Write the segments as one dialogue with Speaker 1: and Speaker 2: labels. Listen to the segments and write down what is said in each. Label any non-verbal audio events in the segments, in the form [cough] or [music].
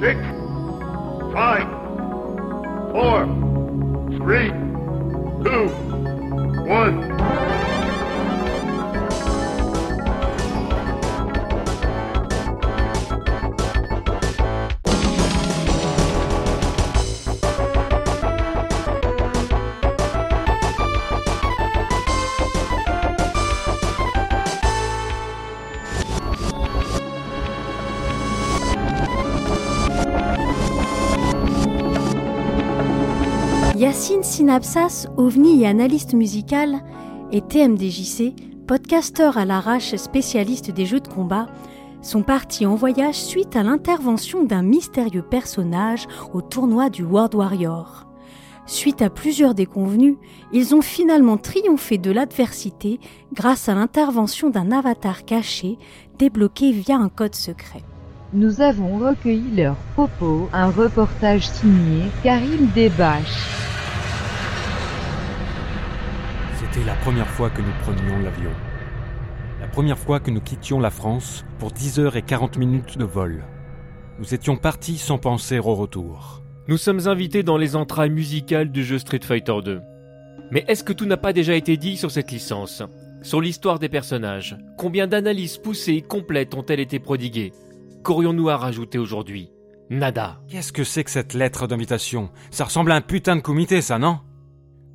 Speaker 1: Dick. Synapsas, ovni et analyste musical, et TMDJC, podcasteur à l'arrache spécialiste des jeux de combat, sont partis en voyage suite à l'intervention d'un mystérieux personnage au tournoi du World Warrior. Suite à plusieurs déconvenus, ils ont finalement triomphé de l'adversité grâce à l'intervention d'un avatar caché débloqué via un code secret.
Speaker 2: Nous avons recueilli leurs propos, un reportage signé Karim Debache.
Speaker 3: C'était la première fois que nous prenions l'avion. La première fois que nous quittions la France pour 10 heures et 40 minutes de vol. Nous étions partis sans penser au retour.
Speaker 4: Nous sommes invités dans les entrailles musicales du jeu Street Fighter 2. Mais est-ce que tout n'a pas déjà été dit sur cette licence? Sur l'histoire des personnages Combien d'analyses poussées et complètes ont-elles été prodiguées? Qu'aurions-nous à rajouter aujourd'hui? Nada.
Speaker 3: Qu'est-ce que c'est que cette lettre d'invitation? Ça ressemble à un putain de comité, ça, non?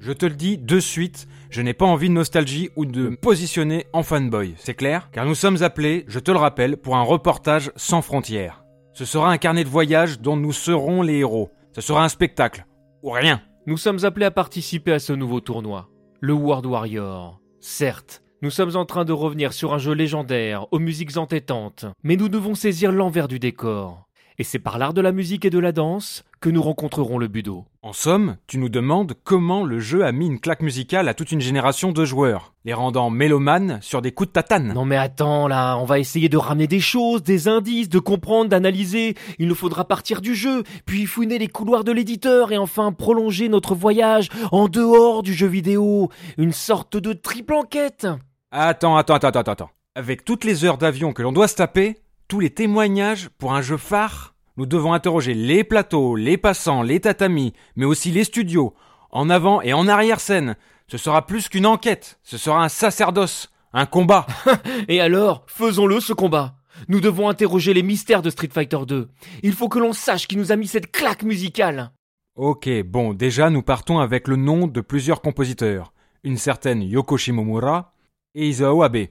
Speaker 3: Je te le dis de suite, je n'ai pas envie de nostalgie ou de me positionner en fanboy, c'est clair? Car nous sommes appelés, je te le rappelle, pour un reportage sans frontières. Ce sera un carnet de voyage dont nous serons les héros. Ce sera un spectacle. Ou rien.
Speaker 4: Nous sommes appelés à participer à ce nouveau tournoi. Le World Warrior. Certes, nous sommes en train de revenir sur un jeu légendaire, aux musiques entêtantes, mais nous devons saisir l'envers du décor. Et c'est par l'art de la musique et de la danse que nous rencontrerons le budo.
Speaker 3: En somme, tu nous demandes comment le jeu a mis une claque musicale à toute une génération de joueurs, les rendant mélomanes sur des coups de tatane.
Speaker 4: Non mais attends là, on va essayer de ramener des choses, des indices, de comprendre, d'analyser. Il nous faudra partir du jeu, puis fouiner les couloirs de l'éditeur et enfin prolonger notre voyage en dehors du jeu vidéo. Une sorte de triple enquête.
Speaker 3: Attends, attends, attends, attends, attends. Avec toutes les heures d'avion que l'on doit se taper, tous les témoignages pour un jeu phare, nous devons interroger les plateaux, les passants, les tatamis, mais aussi les studios, en avant et en arrière-scène. Ce sera plus qu'une enquête, ce sera un sacerdoce, un combat. [laughs]
Speaker 4: Et alors, faisons-le ce combat. Nous devons interroger les mystères de Street Fighter 2. Il faut que l'on sache qui nous a mis cette claque musicale.
Speaker 3: Ok, bon, déjà nous partons avec le nom de plusieurs compositeurs. Une certaine Yoko Shimomura et Isao Abe.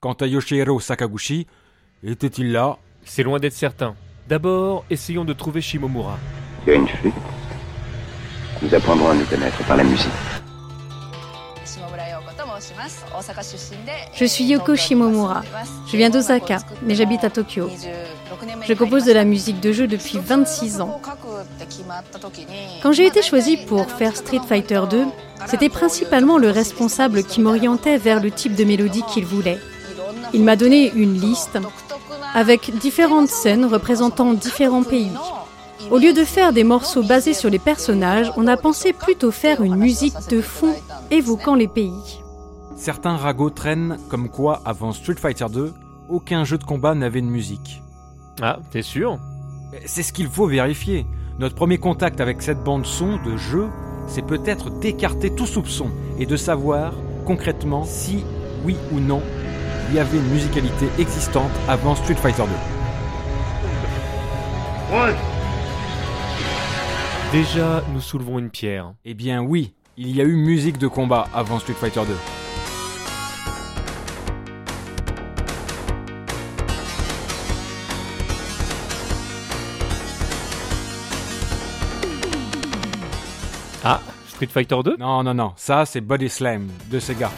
Speaker 3: Quant à Yoshihiro Sakaguchi, était-il là?
Speaker 4: C'est loin d'être certain. D'abord, essayons de trouver Shimomura.
Speaker 5: Tu as une flûte Nous apprendrons à nous connaître par la musique.
Speaker 1: Je suis Yoko Shimomura. Je viens d'Osaka, mais j'habite à Tokyo. Je compose de la musique de jeu depuis 26 ans. Quand j'ai été choisi pour faire Street Fighter 2, c'était principalement le responsable qui m'orientait vers le type de mélodie qu'il voulait. Il m'a donné une liste avec différentes scènes représentant différents pays. Au lieu de faire des morceaux basés sur les personnages, on a pensé plutôt faire une musique de fond évoquant les pays.
Speaker 3: Certains ragots traînent comme quoi, avant Street Fighter 2, aucun jeu de combat n'avait de musique.
Speaker 4: Ah, t'es sûr?
Speaker 3: C'est ce qu'il faut vérifier. Notre premier contact avec cette bande son de jeu, c'est peut-être d'écarter tout soupçon et de savoir concrètement si, oui ou non, il y avait une musicalité existante avant Street Fighter
Speaker 6: 2. One.
Speaker 4: Déjà, nous soulevons une pierre.
Speaker 3: Eh bien oui, il y a eu musique de combat avant Street Fighter 2.
Speaker 4: Ah, Street Fighter 2
Speaker 3: Non, non, non, ça c'est Body Slam de Sega.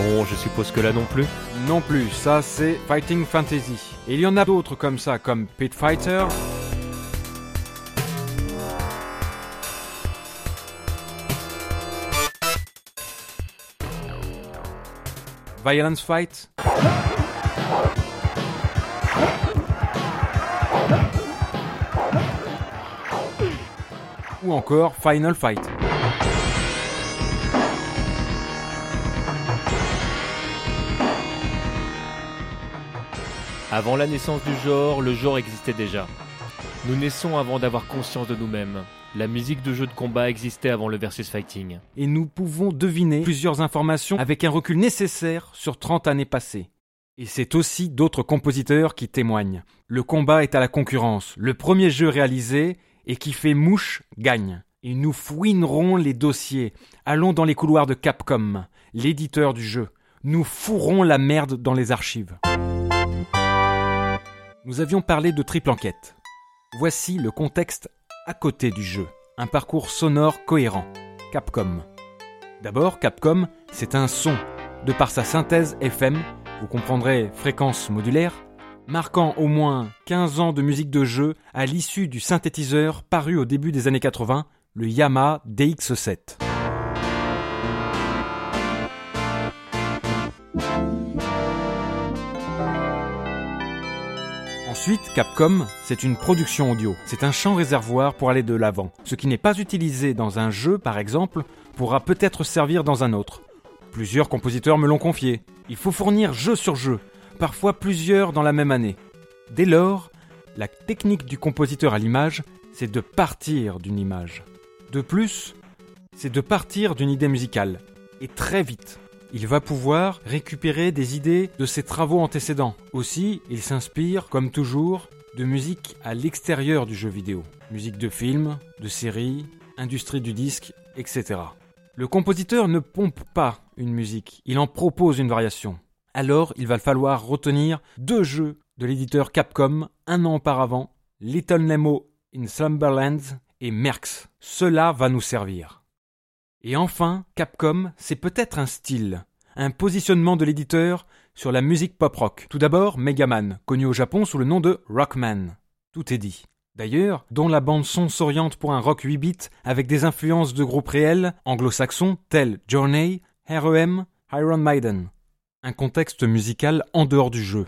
Speaker 4: Bon, je suppose que là non plus.
Speaker 3: Non plus, ça c'est Fighting Fantasy. Il y en a d'autres comme ça, comme Pit Fighter. Violence Fight. Ou encore Final Fight.
Speaker 4: Avant la naissance du genre, le genre existait déjà. Nous naissons avant d'avoir conscience de nous-mêmes. La musique de jeu de combat existait avant le versus fighting.
Speaker 3: Et nous pouvons deviner plusieurs informations avec un recul nécessaire sur 30 années passées. Et c'est aussi d'autres compositeurs qui témoignent. Le combat est à la concurrence. Le premier jeu réalisé et qui fait mouche gagne. Et nous fouinerons les dossiers. Allons dans les couloirs de Capcom, l'éditeur du jeu. Nous fourrons la merde dans les archives. Nous avions parlé de triple enquête. Voici le contexte à côté du jeu. Un parcours sonore cohérent. Capcom. D'abord, Capcom, c'est un son. De par sa synthèse FM, vous comprendrez fréquence modulaire, marquant au moins 15 ans de musique de jeu à l'issue du synthétiseur paru au début des années 80, le Yamaha DX7. Ensuite, Capcom, c'est une production audio. C'est un champ réservoir pour aller de l'avant. Ce qui n'est pas utilisé dans un jeu, par exemple, pourra peut-être servir dans un autre. Plusieurs compositeurs me l'ont confié. Il faut fournir jeu sur jeu, parfois plusieurs dans la même année. Dès lors, la technique du compositeur à l'image, c'est de partir d'une image. De plus, c'est de partir d'une idée musicale, et très vite. Il va pouvoir récupérer des idées de ses travaux antécédents. Aussi, il s'inspire, comme toujours, de musique à l'extérieur du jeu vidéo. Musique de film, de série, industrie du disque, etc. Le compositeur ne pompe pas une musique, il en propose une variation. Alors, il va falloir retenir deux jeux de l'éditeur Capcom un an auparavant, Little Nemo in Slumberlands et Merx. Cela va nous servir. Et enfin, Capcom, c'est peut-être un style, un positionnement de l'éditeur sur la musique pop-rock. Tout d'abord, Megaman, connu au Japon sous le nom de Rockman. Tout est dit. D'ailleurs, dont la bande-son s'oriente pour un rock 8 bits avec des influences de groupes réels anglo-saxons tels Journey, REM, Iron Maiden. Un contexte musical en dehors du jeu.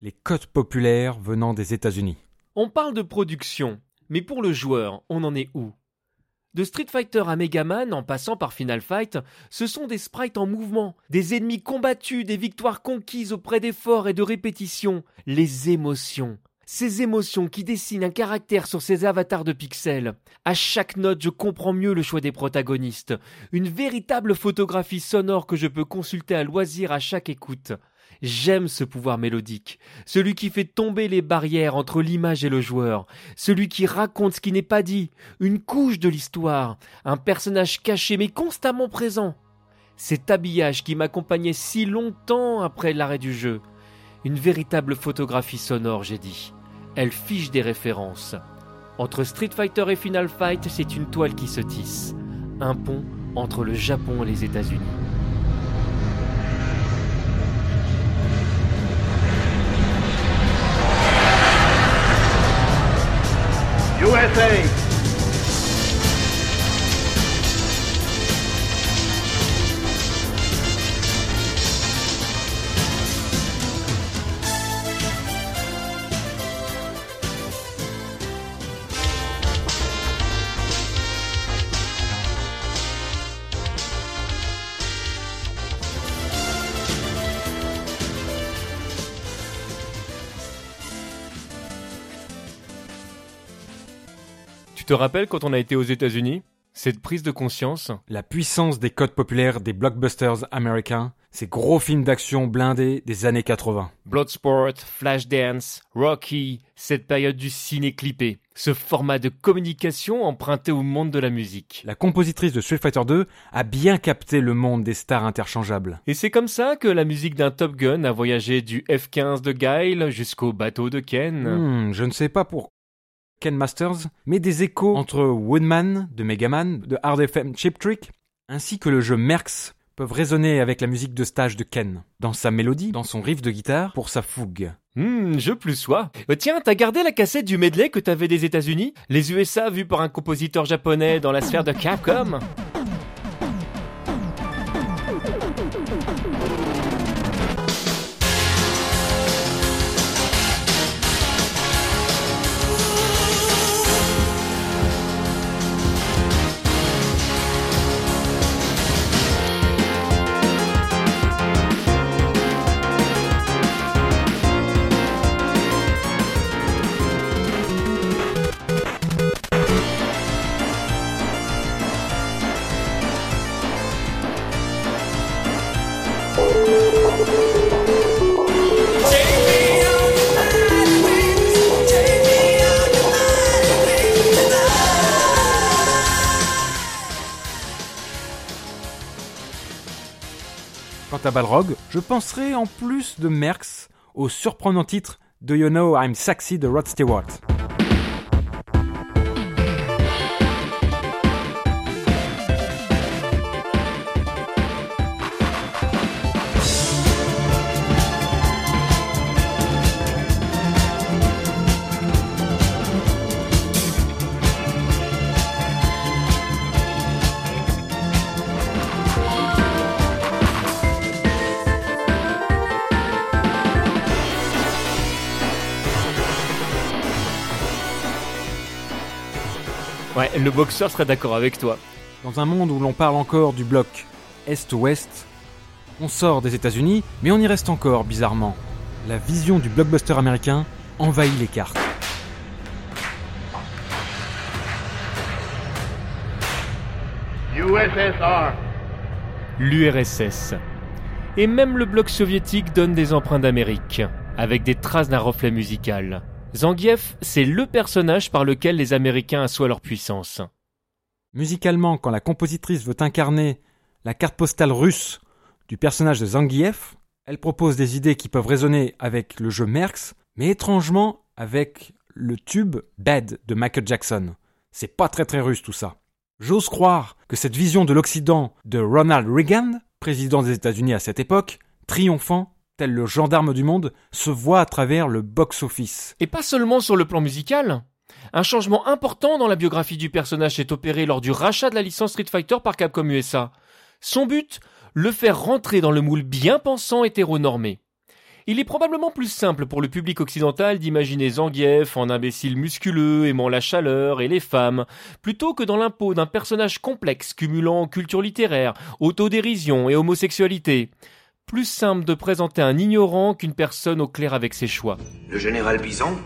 Speaker 3: Les codes populaires venant des États-Unis.
Speaker 4: On parle de production, mais pour le joueur, on en est où? De Street Fighter à Megaman, en passant par Final Fight, ce sont des sprites en mouvement, des ennemis combattus, des victoires conquises auprès d'efforts et de répétitions, les émotions. Ces émotions qui dessinent un caractère sur ces avatars de pixels. À chaque note, je comprends mieux le choix des protagonistes. Une véritable photographie sonore que je peux consulter à loisir à chaque écoute. J'aime ce pouvoir mélodique, celui qui fait tomber les barrières entre l'image et le joueur, celui qui raconte ce qui n'est pas dit, une couche de l'histoire, un personnage caché mais constamment présent. Cet habillage qui m'accompagnait si longtemps après l'arrêt du jeu. Une véritable photographie sonore, j'ai dit elle fiche des références. Entre Street Fighter et Final Fight, c'est une toile qui se tisse. Un pont entre le Japon et les États-Unis. Te rappelles quand on a été aux États-Unis? Cette prise de conscience?
Speaker 3: La puissance des codes populaires des blockbusters américains, ces gros films d'action blindés des années 80.
Speaker 4: Bloodsport, Flashdance, Rocky, cette période du ciné clippé, ce format de communication emprunté au monde de la musique.
Speaker 3: La compositrice de Street Fighter 2 a bien capté le monde des stars interchangeables.
Speaker 4: Et c'est comme ça que la musique d'un Top Gun a voyagé du F-15 de Guile jusqu'au bateau de Ken.
Speaker 3: Hmm, je ne sais pas pour Ken Masters, met des échos entre Woodman de Megaman, de Hard FM Chip Trick, ainsi que le jeu Merx peuvent résonner avec la musique de stage de Ken, dans sa mélodie, dans son riff de guitare, pour sa fougue.
Speaker 4: Hmm, je plus sois. Euh, tiens, t'as gardé la cassette du medley que t'avais des États-Unis? Les USA vus par un compositeur japonais dans la sphère de Capcom?
Speaker 3: Je penserai en plus de Merckx au surprenant titre Do You Know I'm Sexy de Rod Stewart.
Speaker 4: Ouais, le boxeur serait d'accord avec toi.
Speaker 3: Dans un monde où l'on parle encore du bloc Est-Ouest, on sort des États-Unis, mais on y reste encore, bizarrement. La vision du blockbuster américain envahit les cartes.
Speaker 6: USSR.
Speaker 4: L'URSS. Et même le bloc soviétique donne des empreintes d'Amérique, avec des traces d'un reflet musical. Zangief, c'est le personnage par lequel les Américains assoient leur puissance.
Speaker 3: Musicalement, quand la compositrice veut incarner la carte postale russe du personnage de Zangief, elle propose des idées qui peuvent résonner avec le jeu Merx, mais étrangement avec le tube Bad de Michael Jackson. C'est pas très très russe tout ça. J'ose croire que cette vision de l'Occident de Ronald Reagan, président des États-Unis à cette époque, triomphant, tel le gendarme du monde, se voit à travers le box-office.
Speaker 4: Et pas seulement sur le plan musical. Un changement important dans la biographie du personnage est opéré lors du rachat de la licence Street Fighter par Capcom USA. Son but Le faire rentrer dans le moule bien pensant hétéronormé. Il est probablement plus simple pour le public occidental d'imaginer Zangief en imbécile musculeux aimant la chaleur et les femmes, plutôt que dans l'impôt d'un personnage complexe cumulant culture littéraire, autodérision et homosexualité. Plus simple de présenter un ignorant qu'une personne au clair avec ses choix.
Speaker 7: Le général Bison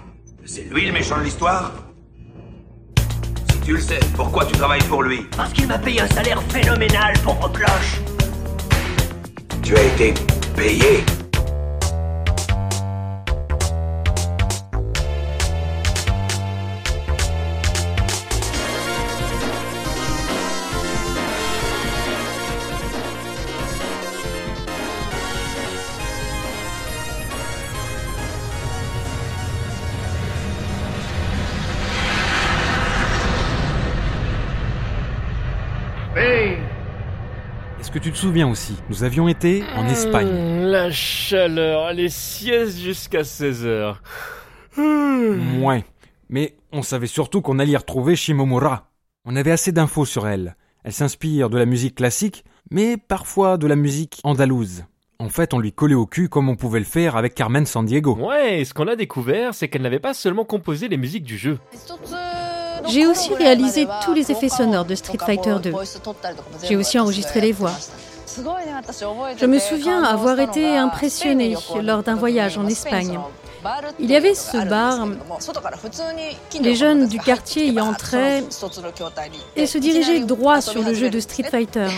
Speaker 7: C'est lui le méchant de l'histoire Si tu le sais, pourquoi tu travailles pour lui?
Speaker 8: Parce qu'il m'a payé un salaire phénoménal pour vos cloches.
Speaker 7: Tu as été payé
Speaker 3: Est-ce que tu te souviens aussi Nous avions été en Espagne.
Speaker 4: Mmh, la chaleur, les siestes jusqu'à 16 heures.
Speaker 3: Ouais. Mais on savait surtout qu'on allait y retrouver Shimomura. On avait assez d'infos sur elle. Elle s'inspire de la musique classique, mais parfois de la musique andalouse. En fait, on lui collait au cul comme on pouvait le faire avec Carmen Sandiego.
Speaker 4: Ouais, et ce qu'on a découvert, c'est qu'elle n'avait pas seulement composé les musiques du jeu.
Speaker 1: J'ai aussi réalisé tous les effets sonores de Street Fighter 2. J'ai aussi enregistré les voix. Je me souviens avoir été impressionné lors d'un voyage en Espagne. Il y avait ce bar, les jeunes du quartier y entraient et se dirigeaient droit sur le jeu de Street Fighter.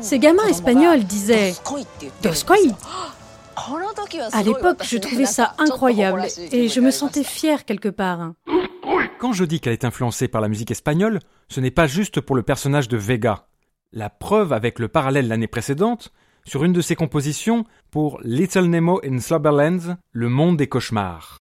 Speaker 1: Ces gamins espagnols disaient Doskoi À l'époque, je trouvais ça incroyable et je me sentais fier quelque part.
Speaker 3: Quand je dis qu'elle est influencée par la musique espagnole, ce n'est pas juste pour le personnage de Vega. La preuve avec le parallèle l'année précédente, sur une de ses compositions pour Little Nemo in Slumberlands, Le monde des cauchemars.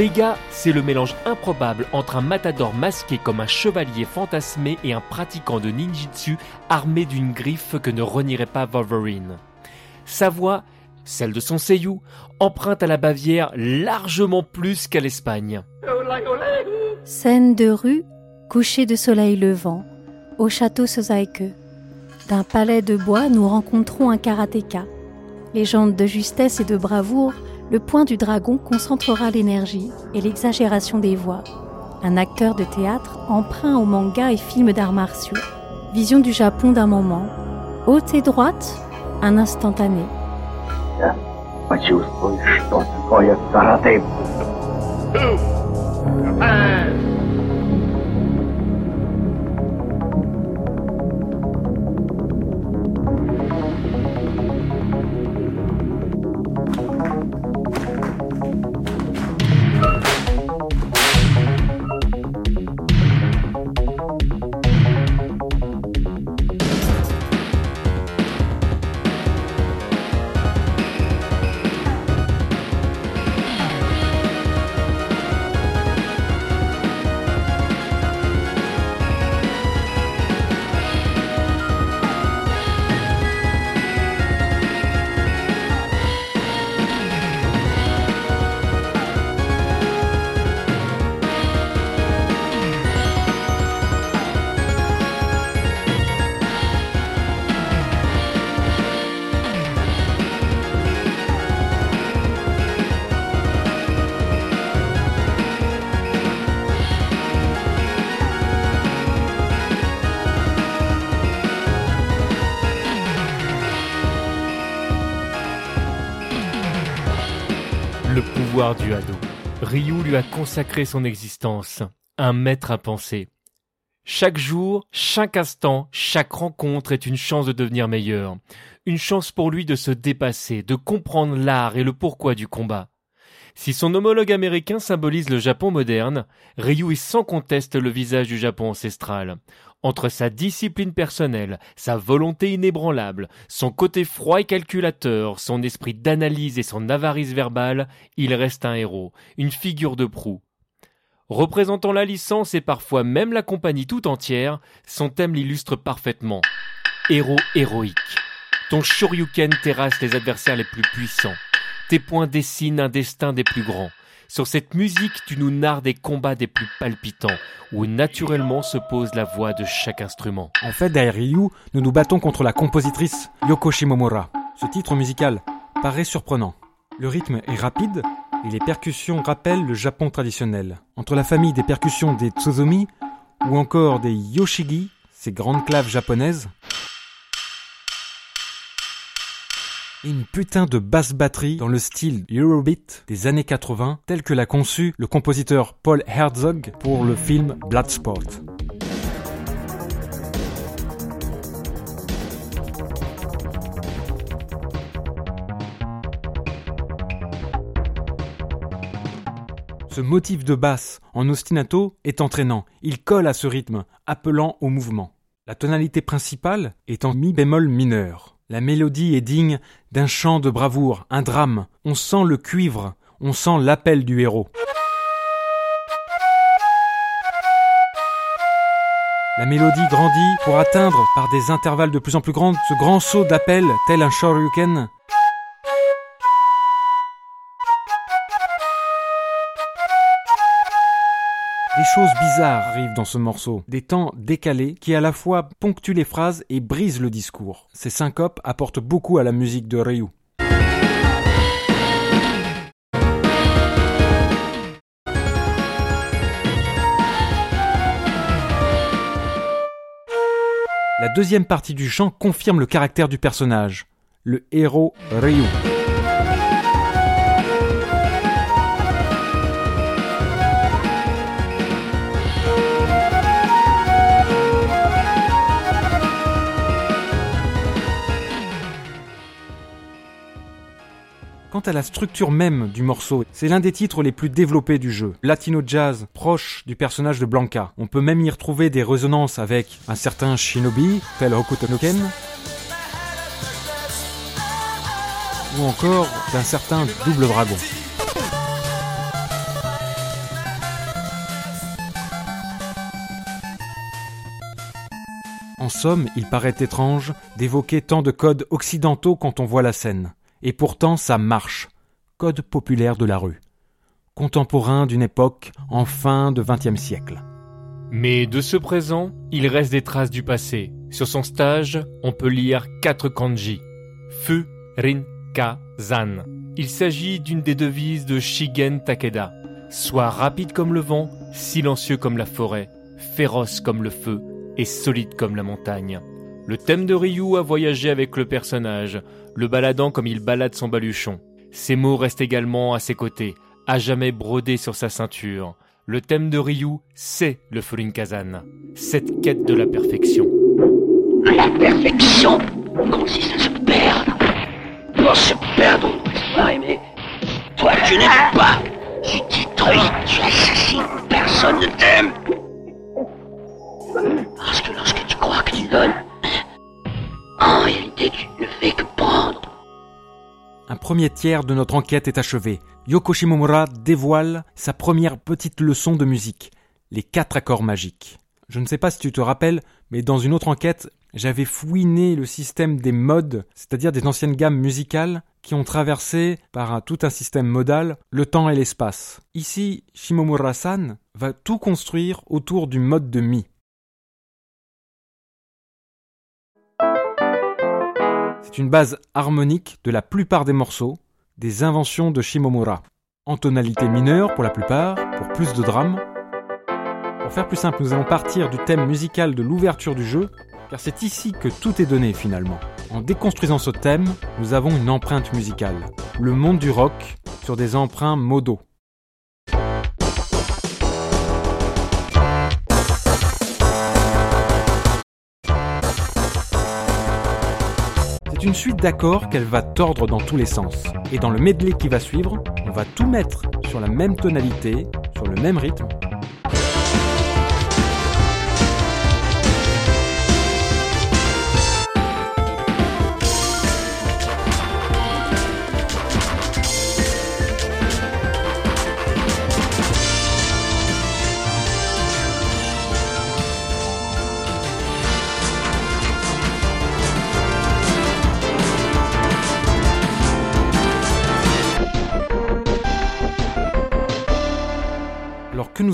Speaker 4: Vega, c'est le mélange improbable entre un matador masqué comme un chevalier fantasmé et un pratiquant de ninjitsu armé d'une griffe que ne renierait pas Wolverine. Sa voix, celle de son seiyuu, emprunte à la Bavière largement plus qu'à l'Espagne.
Speaker 1: Scène de rue, coucher de soleil levant, au château Sosaike. D'un palais de bois, nous rencontrons un karatéka. Légende de justesse et de bravoure, le point du dragon concentrera l'énergie et l'exagération des voix. Un acteur de théâtre emprunt au manga et films d'arts martiaux. Vision du Japon d'un moment. Haute et droite, un instantané.
Speaker 6: Le
Speaker 4: pouvoir du hado. Ryu lui a consacré son existence, un maître à penser. Chaque jour, chaque instant, chaque rencontre est une chance de devenir meilleur, une chance pour lui de se dépasser, de comprendre l'art et le pourquoi du combat. Si son homologue américain symbolise le Japon moderne, Ryu est sans conteste le visage du Japon ancestral, entre sa discipline personnelle, sa volonté inébranlable, son côté froid et calculateur, son esprit d'analyse et son avarice verbale, il reste un héros, une figure de proue. Représentant la licence et parfois même la compagnie tout entière, son thème l'illustre parfaitement. Héros héroïque. Ton Shoryuken terrasse les adversaires les plus puissants. Tes points dessinent un destin des plus grands. Sur cette musique, tu nous narres des combats des plus palpitants, où naturellement se pose la voix de chaque instrument.
Speaker 3: En fait, derrière Ryu, nous nous battons contre la compositrice Yoko Shimomura. Ce titre musical paraît surprenant. Le rythme est rapide et les percussions rappellent le Japon traditionnel. Entre la famille des percussions des Tsuzumi ou encore des Yoshigi, ces grandes claves japonaises, une putain de basse batterie dans le style Eurobeat des années 80, tel que l'a conçu le compositeur Paul Herzog pour le film Bloodsport. Ce motif de basse en ostinato est entraînant, il colle à ce rythme, appelant au mouvement. La tonalité principale est en mi bémol mineur. La mélodie est digne d'un chant de bravoure, un drame. On sent le cuivre, on sent l'appel du héros. La mélodie grandit pour atteindre, par des intervalles de plus en plus grands, ce grand saut d'appel tel un shoryuken Des choses bizarres arrivent dans ce morceau, des temps décalés qui à la fois ponctuent les phrases et brisent le discours. Ces syncopes apportent beaucoup à la musique de Ryu. La deuxième partie du chant confirme le caractère du personnage, le héros Ryu. Quant à la structure même du morceau, c'est l'un des titres les plus développés du jeu. Latino jazz, proche du personnage de Blanca. On peut même y retrouver des résonances avec un certain Shinobi, tel Hokuto no Ken, ou encore d'un certain Double Dragon. En somme, il paraît étrange d'évoquer tant de codes occidentaux quand on voit la scène. Et pourtant ça marche. Code populaire de la rue. Contemporain d'une époque en fin de XXe siècle.
Speaker 4: Mais de ce présent, il reste des traces du passé. Sur son stage, on peut lire quatre kanji. Fu, Rin, Ka, Zan. Il s'agit d'une des devises de Shigen Takeda. Sois rapide comme le vent, silencieux comme la forêt, féroce comme le feu et solide comme la montagne. Le thème de Ryu a voyagé avec le personnage, le baladant comme il balade son baluchon. Ses mots restent également à ses côtés, à jamais brodés sur sa ceinture. Le thème de Ryu, c'est le Kazan, cette quête de la perfection.
Speaker 8: La perfection consiste à se perdre. Pour se perdre, on doit aimer. Toi, tu n'aimes pas. Tu détruis, tu assassines, personne ne t'aime. Parce que lorsque tu crois que tu donnes, en réalité, tu ne fais que.
Speaker 3: Un premier tiers de notre enquête est achevé. Yoko Shimomura dévoile sa première petite leçon de musique, les quatre accords magiques. Je ne sais pas si tu te rappelles, mais dans une autre enquête, j'avais fouiné le système des modes, c'est-à-dire des anciennes gammes musicales qui ont traversé par tout un système modal le temps et l'espace. Ici, Shimomura-san va tout construire autour du mode de mi. C'est une base harmonique de la plupart des morceaux, des inventions de Shimomura. En tonalité mineure pour la plupart, pour plus de drame. Pour faire plus simple, nous allons partir du thème musical de l'ouverture du jeu, car c'est ici que tout est donné finalement. En déconstruisant ce thème, nous avons une empreinte musicale. Le monde du rock sur des emprunts modaux. C'est une suite d'accords qu'elle va tordre dans tous les sens. Et dans le medley qui va suivre, on va tout mettre sur la même tonalité, sur le même rythme,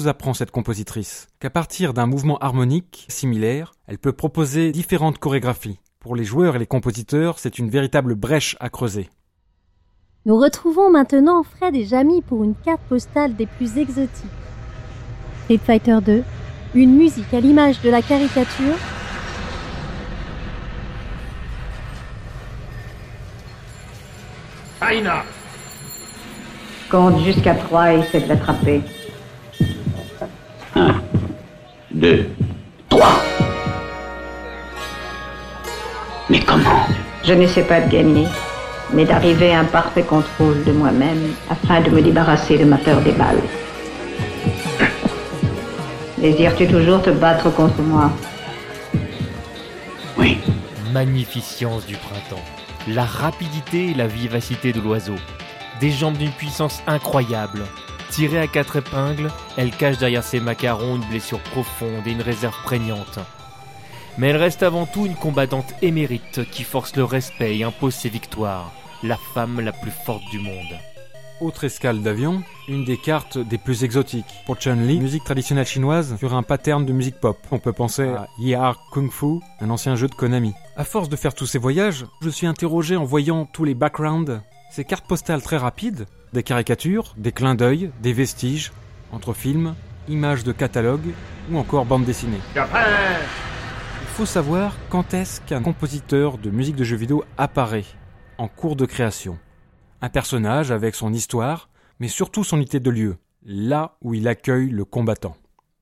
Speaker 3: nous apprend cette compositrice Qu'à partir d'un mouvement harmonique similaire, elle peut proposer différentes chorégraphies. Pour les joueurs et les compositeurs, c'est une véritable brèche à creuser.
Speaker 1: Nous retrouvons maintenant Fred et Jamie pour une carte postale des plus exotiques. Street Fighter 2, une musique à l'image de la caricature,
Speaker 6: Aina,
Speaker 9: Compte jusqu'à trois et essaie de l'attraper.
Speaker 8: Un, deux, trois. Mais comment
Speaker 9: Je n'essaie pas de gagner, mais d'arriver à un parfait contrôle de moi-même afin de me débarrasser de ma peur des balles. Désires-tu toujours te battre contre moi
Speaker 8: Oui.
Speaker 4: Magnificence du printemps. La rapidité et la vivacité de l'oiseau. Des jambes d'une puissance incroyable. Tirée à quatre épingles, elle cache derrière ses macarons une blessure profonde et une réserve prégnante. Mais elle reste avant tout une combattante émérite qui force le respect et impose ses victoires. La femme la plus forte du monde.
Speaker 3: Autre escale d'avion, une des cartes des plus exotiques. Pour Chun-Li, musique traditionnelle chinoise sur un pattern de musique pop. On peut penser à Yar Kung Fu, un ancien jeu de Konami. À force de faire tous ces voyages, je suis interrogé en voyant tous les backgrounds, ces cartes postales très rapides, des caricatures, des clins d'œil, des vestiges, entre films, images de catalogue ou encore bandes dessinées. Il faut savoir quand est-ce qu'un compositeur de musique de jeux vidéo apparaît en cours de création. Un personnage avec son histoire, mais surtout son unité de lieu, là où il accueille le combattant.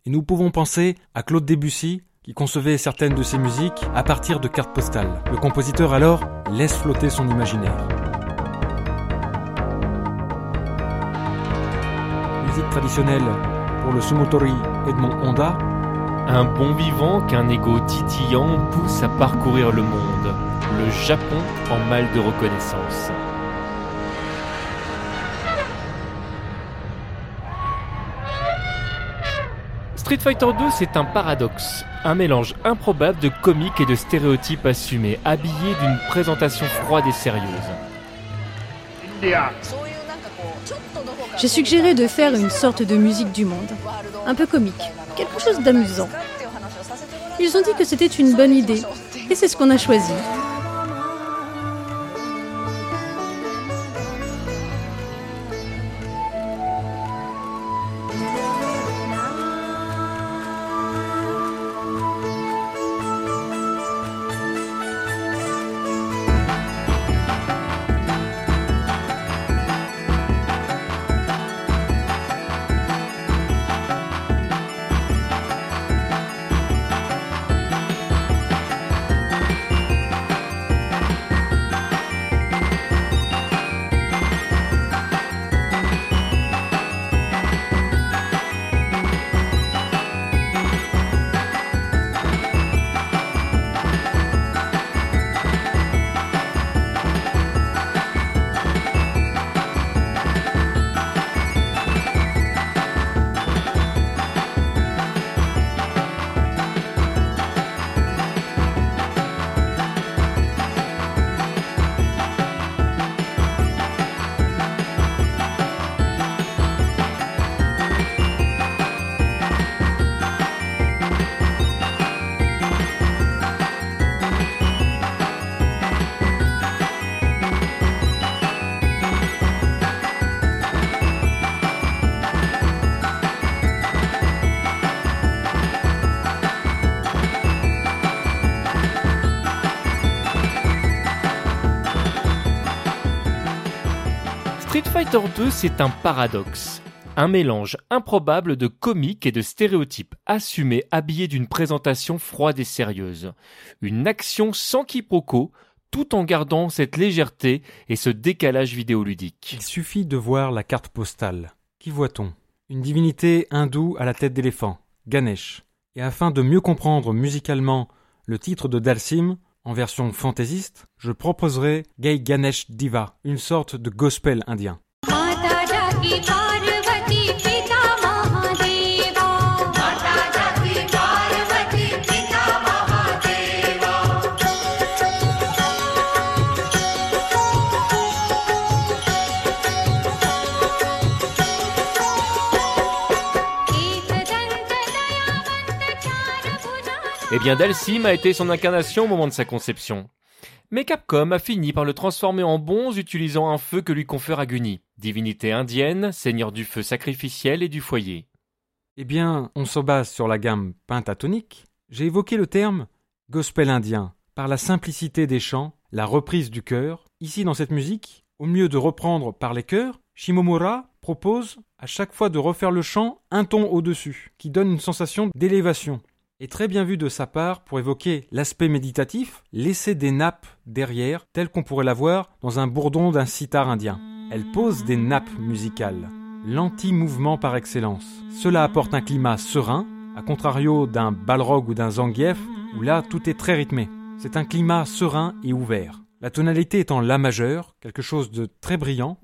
Speaker 3: Et nous pouvons penser à Claude Debussy, qui concevait certaines de ses musiques à partir de cartes postales. Le compositeur alors laisse flotter son imaginaire. Musique traditionnelle pour le Sumotori Edmond Honda,
Speaker 4: Un bon vivant qu'un ego titillant pousse à parcourir le monde. Le Japon en mal de reconnaissance. Street Fighter 2, c'est un paradoxe, un mélange improbable de comiques et de stéréotypes assumés, habillés d'une présentation froide et sérieuse.
Speaker 6: India,
Speaker 1: j'ai suggéré de faire une sorte de musique du monde, un peu comique, quelque chose d'amusant. Ils ont dit que c'était une bonne idée, et c'est ce qu'on a choisi.
Speaker 4: Street Fighter 2, c'est un paradoxe. Un mélange improbable de comique et de stéréotypes assumés habillés d'une présentation froide et sérieuse. Une action sans quiproquo, tout en gardant cette légèreté et ce décalage vidéoludique.
Speaker 3: Il suffit de voir la carte postale. Qui voit-on? Une divinité hindoue à la tête d'éléphant, Ganesh. Et afin de mieux comprendre musicalement le titre de Dalsim, en version fantaisiste, je proposerai Gai Ganesh Diva, une sorte de gospel indien.
Speaker 4: Eh bien, Dalsim a été son incarnation au moment de sa conception. Mais Capcom a fini par le transformer en bonze utilisant un feu que lui confère Aguni, divinité indienne, seigneur du feu sacrificiel et du foyer.
Speaker 3: Eh bien, on se base sur la gamme pentatonique. J'ai évoqué le terme gospel indien, par la simplicité des chants, la reprise du chœur. Ici, dans cette musique, au mieux de reprendre par les chœurs, Shimomura propose à chaque fois de refaire le chant un ton au-dessus, qui donne une sensation d'élévation est très bien vu de sa part pour évoquer l'aspect méditatif, laisser des nappes derrière, tel qu'on pourrait l'avoir dans un bourdon d'un sitar indien. Elle pose des nappes musicales, l'anti-mouvement par excellence. Cela apporte un climat serein, à contrario d'un balrog ou d'un zangief, où là tout est très rythmé. C'est un climat serein et ouvert. La tonalité est en La majeur, quelque chose de très brillant.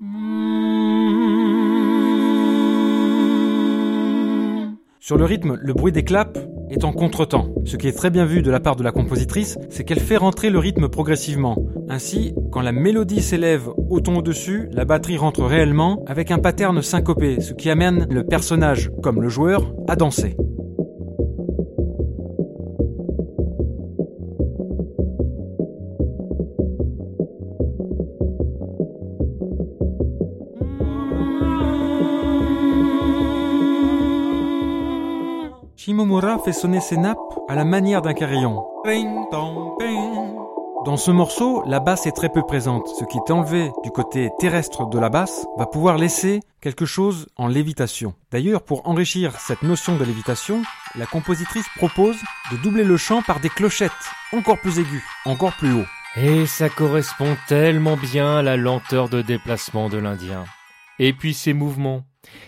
Speaker 3: Sur le rythme, le bruit des claps est en contretemps. Ce qui est très bien vu de la part de la compositrice, c'est qu'elle fait rentrer le rythme progressivement. Ainsi, quand la mélodie s'élève au ton au-dessus, la batterie rentre réellement avec un pattern syncopé, ce qui amène le personnage, comme le joueur, à danser. Shimomura fait sonner ses nappes à la manière d'un carillon. Dans ce morceau, la basse est très peu présente. Ce qui est enlevé du côté terrestre de la basse va pouvoir laisser quelque chose en lévitation. D'ailleurs, pour enrichir cette notion de lévitation, la compositrice propose de doubler le chant par des clochettes encore plus aiguës, encore plus haut.
Speaker 4: Et ça correspond tellement bien à la lenteur de déplacement de l'Indien. Et puis ses mouvements.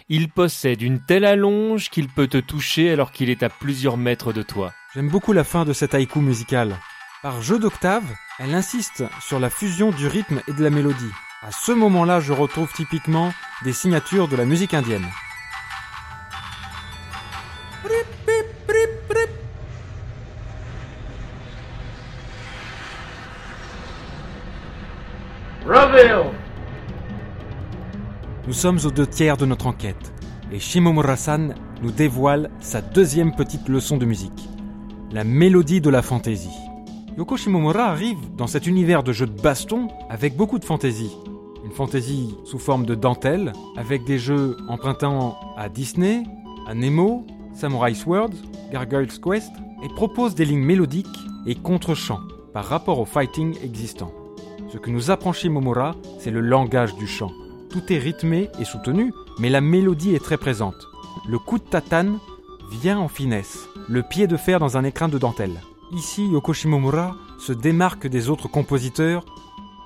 Speaker 4: Il possède une telle allonge qu'il peut te toucher alors qu'il est à plusieurs mètres de toi.
Speaker 3: J'aime beaucoup la fin de cet haïku musical. Par jeu d'octave, elle insiste sur la fusion du rythme et de la mélodie. À ce moment-là, je retrouve typiquement des signatures de la musique indienne. Nous sommes aux deux tiers de notre enquête et Shimomura-san nous dévoile sa deuxième petite leçon de musique, la mélodie de la fantaisie. Yoko Shimomura arrive dans cet univers de jeux de baston avec beaucoup de fantaisie. Une fantaisie sous forme de dentelle, avec des jeux empruntant à Disney, à Nemo, Samurai Sword, Gargoyle's Quest, et propose des lignes mélodiques et contre-chants par rapport au fighting existant. Ce que nous apprend Shimomura, c'est le langage du chant. Tout est rythmé et soutenu, mais la mélodie est très présente. Le coup de tatane vient en finesse, le pied de fer dans un écrin de dentelle. Ici, Yoko Shimomura se démarque des autres compositeurs.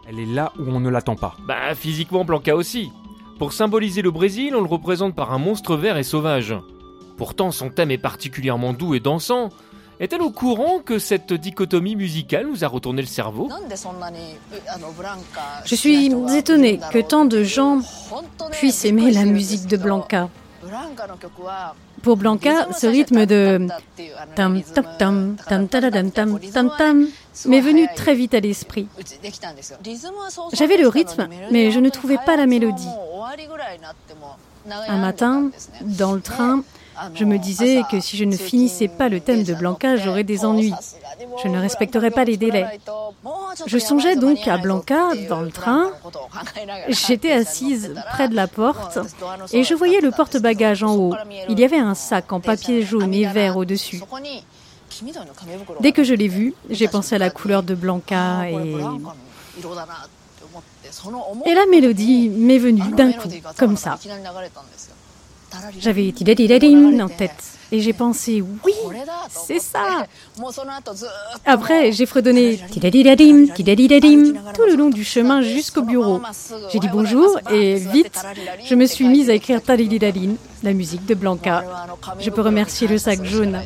Speaker 3: Elle est là où on ne l'attend pas.
Speaker 4: Bah, physiquement, Blanca aussi. Pour symboliser le Brésil, on le représente par un monstre vert et sauvage. Pourtant, son thème est particulièrement doux et dansant, est-elle au courant que cette dichotomie musicale nous a retourné le cerveau
Speaker 1: Je suis étonnée que tant de gens puissent aimer la musique de Blanca. Pour Blanca, ce rythme de tam tam tam tam tam tam tam tam m'est venu très vite à l'esprit. J'avais le rythme, mais je ne trouvais pas la mélodie. Un matin, dans le train, je me disais que si je ne finissais pas le thème de Blanca, j'aurais des ennuis. Je ne respecterais pas les délais. Je songeais donc à Blanca dans le train. J'étais assise près de la porte et je voyais le porte-bagages en haut. Il y avait un sac en papier jaune et vert au-dessus. Dès que je l'ai vu, j'ai pensé à la couleur de Blanca et Et la mélodie m'est venue d'un coup, comme ça. J'avais Tidadidadim en tête et j'ai pensé oui, c'est ça. Après, j'ai fredonné Tidadidadim, tout le long du chemin jusqu'au bureau. J'ai dit bonjour et vite, je me suis mise à écrire Tadididadin, la musique de Blanca. Je peux remercier le sac jaune.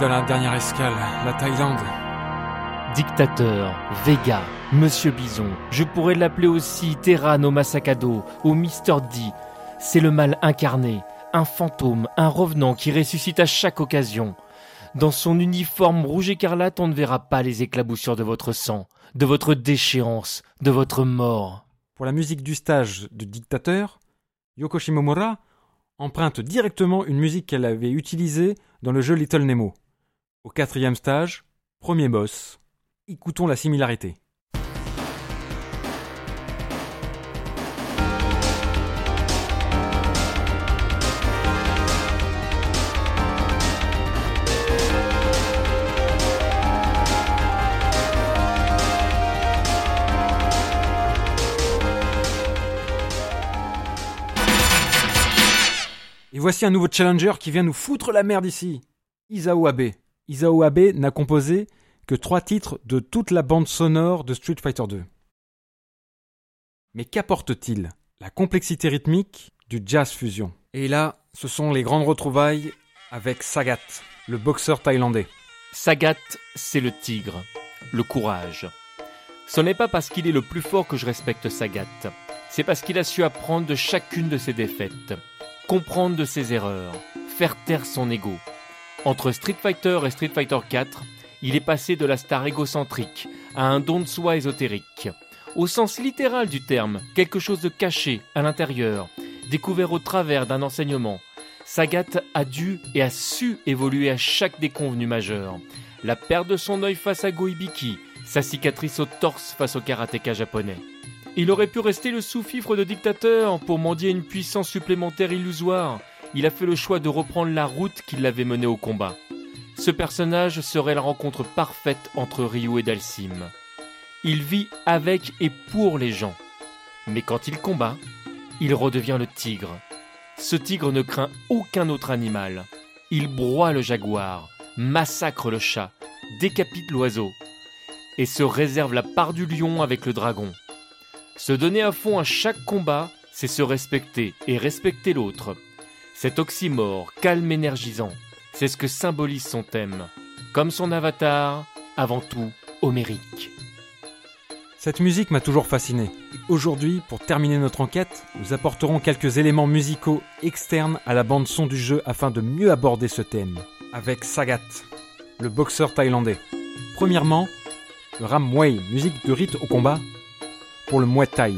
Speaker 3: Dans la dernière escale, la Thaïlande.
Speaker 4: Dictateur, Vega, Monsieur Bison, je pourrais l'appeler aussi Terrano Masakado ou Mister D. C'est le mal incarné, un fantôme, un revenant qui ressuscite à chaque occasion. Dans son uniforme rouge écarlate, on ne verra pas les éclaboussures de votre sang, de votre déchéance, de votre mort.
Speaker 3: Pour la musique du stage de Dictateur, Yoko Shimomura emprunte directement une musique qu'elle avait utilisée dans le jeu Little Nemo. Au quatrième stage, premier boss. Écoutons la similarité. Et voici un nouveau challenger qui vient nous foutre la merde ici. Isao Abe. Isao Abe n'a composé que trois titres de toute la bande sonore de Street Fighter 2. Mais qu'apporte-t-il La complexité rythmique du jazz fusion? Et là, ce sont les grandes retrouvailles avec Sagat, le boxeur thaïlandais.
Speaker 4: Sagat, c'est le tigre, le courage. Ce n'est pas parce qu'il est le plus fort que je respecte Sagat, c'est parce qu'il a su apprendre de chacune de ses défaites, comprendre de ses erreurs, faire taire son ego. Entre Street Fighter et Street Fighter 4, il est passé de la star égocentrique à un don de soi ésotérique. Au sens littéral du terme, quelque chose de caché à l'intérieur, découvert au travers d'un enseignement. Sagat a dû et a su évoluer à chaque déconvenu majeur. La perte de son œil face à Goibiki, sa cicatrice au torse face au karatéka japonais. Il aurait pu rester le sous-fifre de dictateur pour mendier une puissance supplémentaire illusoire. Il a fait le choix de reprendre la route qui l'avait mené au combat. Ce personnage serait la rencontre parfaite entre Ryu et Dalsim. Il vit avec et pour les gens. Mais quand il combat, il redevient le tigre. Ce tigre ne craint aucun autre animal. Il broie le jaguar, massacre le chat, décapite l'oiseau et se réserve la part du lion avec le dragon. Se donner à fond à chaque combat, c'est se respecter et respecter l'autre. Cet oxymore calme énergisant, c'est ce que symbolise son thème. Comme son avatar, avant tout homérique.
Speaker 3: Cette musique m'a toujours fasciné. Aujourd'hui, pour terminer notre enquête, nous apporterons quelques éléments musicaux externes à la bande son du jeu afin de mieux aborder ce thème. Avec Sagat, le boxeur thaïlandais. Premièrement, le Ram Muay, musique de rite au combat, pour le Muay Thai,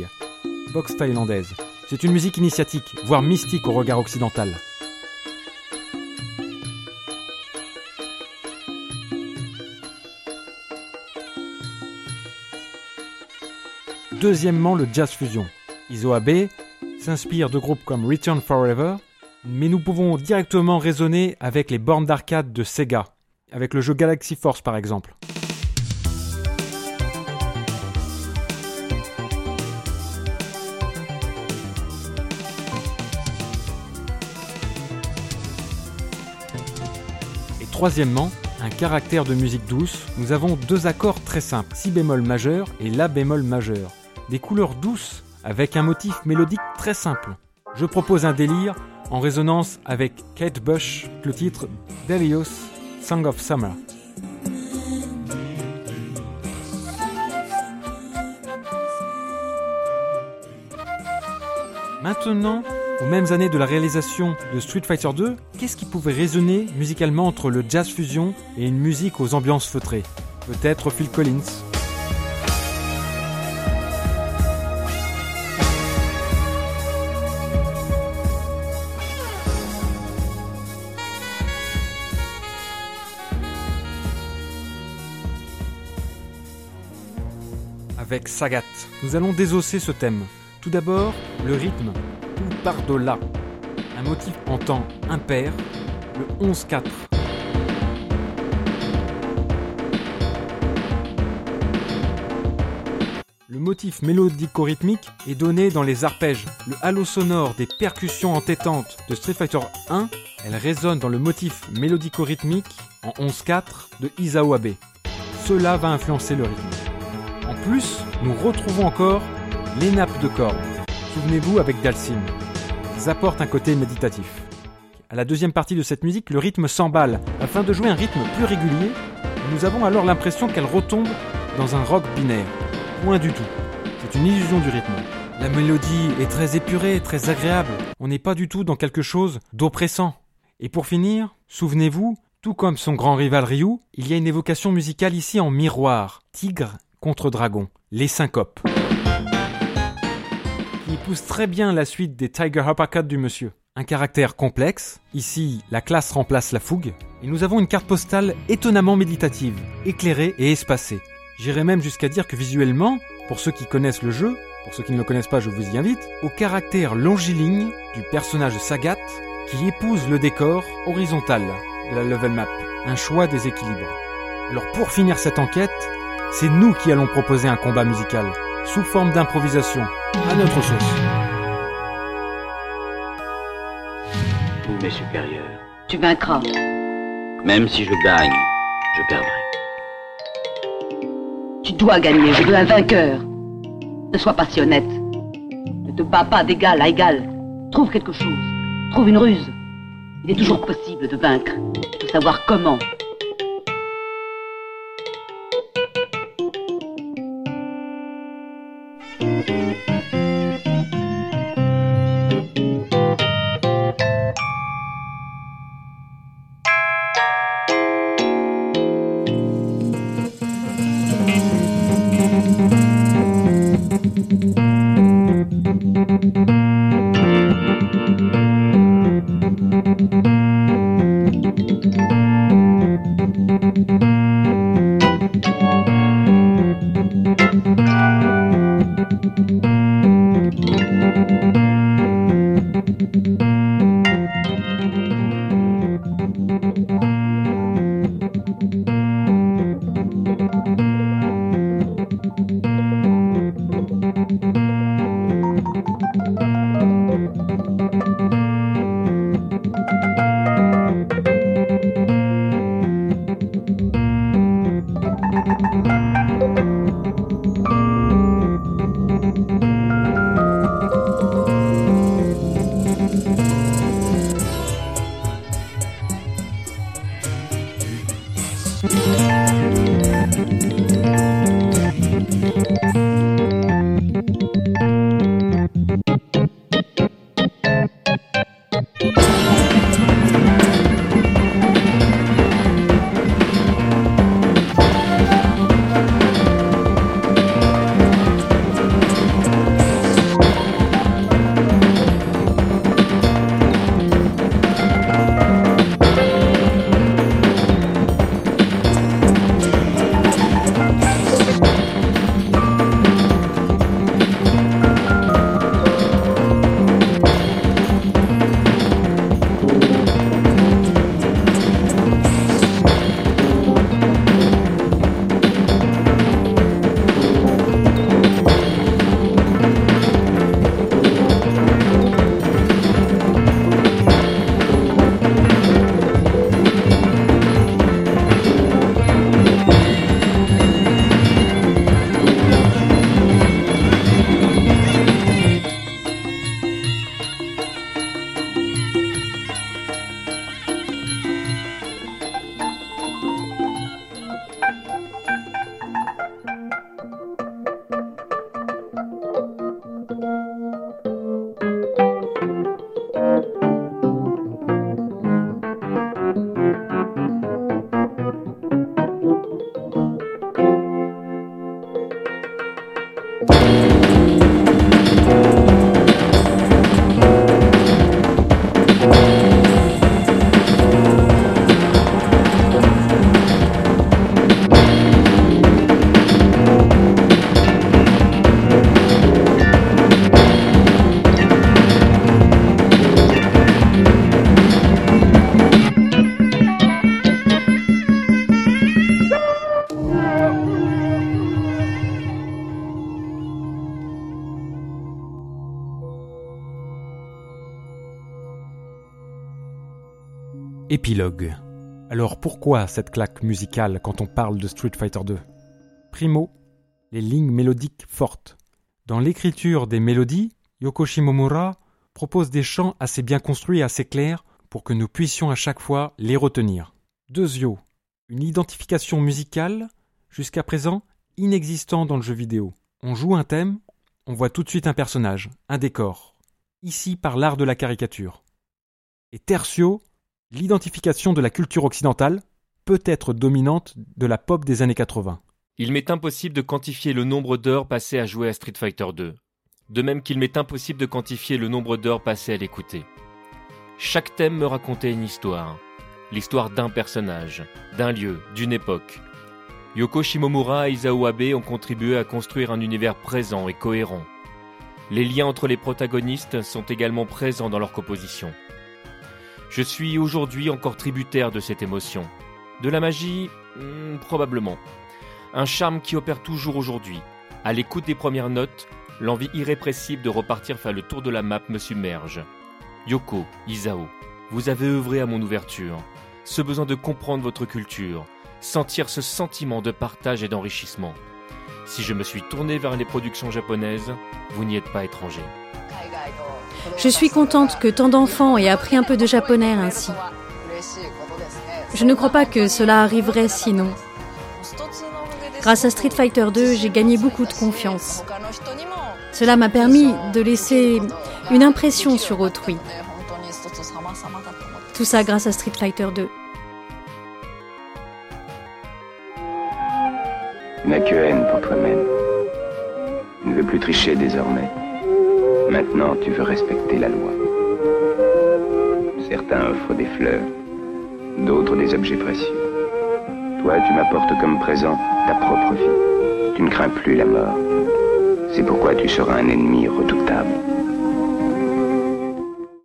Speaker 3: boxe thaïlandaise. C'est une musique initiatique, voire mystique au regard occidental. Deuxièmement, le jazz fusion. Iso Abe s'inspire de groupes comme Return Forever, mais nous pouvons directement raisonner avec les bornes d'arcade de Sega, avec le jeu Galaxy Force par exemple. Troisièmement, un caractère de musique douce, nous avons deux accords très simples, si bémol majeur et la bémol majeur. Des couleurs douces avec un motif mélodique très simple. Je propose un délire en résonance avec Kate Bush, le titre Delios Song of Summer. Maintenant, aux mêmes années de la réalisation de Street Fighter 2, qu'est-ce qui pouvait résonner musicalement entre le jazz fusion et une musique aux ambiances feutrées? Peut-être Phil Collins. Avec Sagat, nous allons désosser ce thème. Tout d'abord, le rythme, tout par-delà. Un motif en temps impair, le 11-4. Le motif mélodico-rythmique est donné dans les arpèges. Le halo sonore des percussions entêtantes de Street Fighter 1, elle résonne dans le motif mélodico-rythmique en 11-4 de Isao Abe. Cela va influencer le rythme. En plus, nous retrouvons encore les nappes de cordes. Souvenez-vous avec Dalsim. Elles apportent un côté méditatif. À la deuxième partie de cette musique, le rythme s'emballe. Afin de jouer un rythme plus régulier, nous avons alors l'impression qu'elle retombe dans un rock binaire. Point du tout. C'est une illusion du rythme. La mélodie est très épurée, très agréable. On n'est pas du tout dans quelque chose d'oppressant. Et pour finir, souvenez-vous, tout comme son grand rival Ryu, il y a une évocation musicale ici en miroir. Tigre contre dragon. Les syncopes. Très bien la suite des Tiger Uppercut du monsieur. Un caractère complexe. Ici, la classe remplace la fougue. Et nous avons une carte postale étonnamment méditative, éclairée et espacée. J'irais même jusqu'à dire que visuellement, pour ceux qui connaissent le jeu, pour ceux qui ne le connaissent pas, je vous y invite, au caractère longiligne du personnage Sagat qui épouse le décor horizontal de la level map. Un choix des équilibres. Alors pour finir cette enquête, c'est nous qui allons proposer un combat musical, sous forme d'improvisation, à notre sauce.
Speaker 8: Vous, mes supérieurs,
Speaker 9: Tu vaincras.
Speaker 8: même si je gagne, je perdrai.
Speaker 9: Tu dois gagner. Je veux un vainqueur. Ne sois pas si honnête. Ne te bats pas d'égal à égal. Trouve quelque chose. Trouve une ruse. Il est toujours possible de vaincre. Il faut savoir comment.
Speaker 3: Alors pourquoi cette claque musicale quand on parle de Street Fighter 2 Primo, les lignes mélodiques fortes. Dans l'écriture des mélodies, Yoko Shimomura propose des chants assez bien construits et assez clairs pour que nous puissions à chaque fois les retenir. Deuxio, une identification musicale, jusqu'à présent inexistant dans le jeu vidéo. On joue un thème, on voit tout de suite un personnage, un décor. Ici par l'art de la caricature. Et tertio, l'identification de la culture occidentale peut être dominante de la pop des années 80.
Speaker 4: Il m'est impossible de quantifier le nombre d'heures passées à jouer à Street Fighter 2. De même qu'il m'est impossible de quantifier le nombre d'heures passées à l'écouter. Chaque thème me racontait une histoire. L'histoire d'un personnage, d'un lieu, d'une époque. Yoko Shimomura et Isao Abe ont contribué à construire un univers présent et cohérent. Les liens entre les protagonistes sont également présents dans leur composition. Je suis aujourd'hui encore tributaire de cette émotion. De la magie hmm, Probablement. Un charme qui opère toujours aujourd'hui. À l'écoute des premières notes, l'envie irrépressible de repartir faire le tour de la map me submerge. Yoko, Isao, vous avez œuvré à mon ouverture. Ce besoin de comprendre votre culture, sentir ce sentiment de partage et d'enrichissement. Si je me suis tourné vers les productions japonaises, vous n'y êtes pas étranger.
Speaker 1: Je suis contente que tant d'enfants aient appris un peu de japonais ainsi. Je ne crois pas que cela arriverait sinon. Grâce à Street Fighter 2, j'ai gagné beaucoup de confiance. Cela m'a permis de laisser une impression sur autrui. Tout ça grâce à Street Fighter 2.
Speaker 5: Tu n'as que haine pour toi-même. Tu ne veux plus tricher désormais. Maintenant, tu veux respecter la loi. Certains offrent des fleurs, d'autres des objets précieux. Toi, tu m'apportes comme présent ta propre vie. Tu ne crains plus la mort. C'est pourquoi tu seras un ennemi redoutable.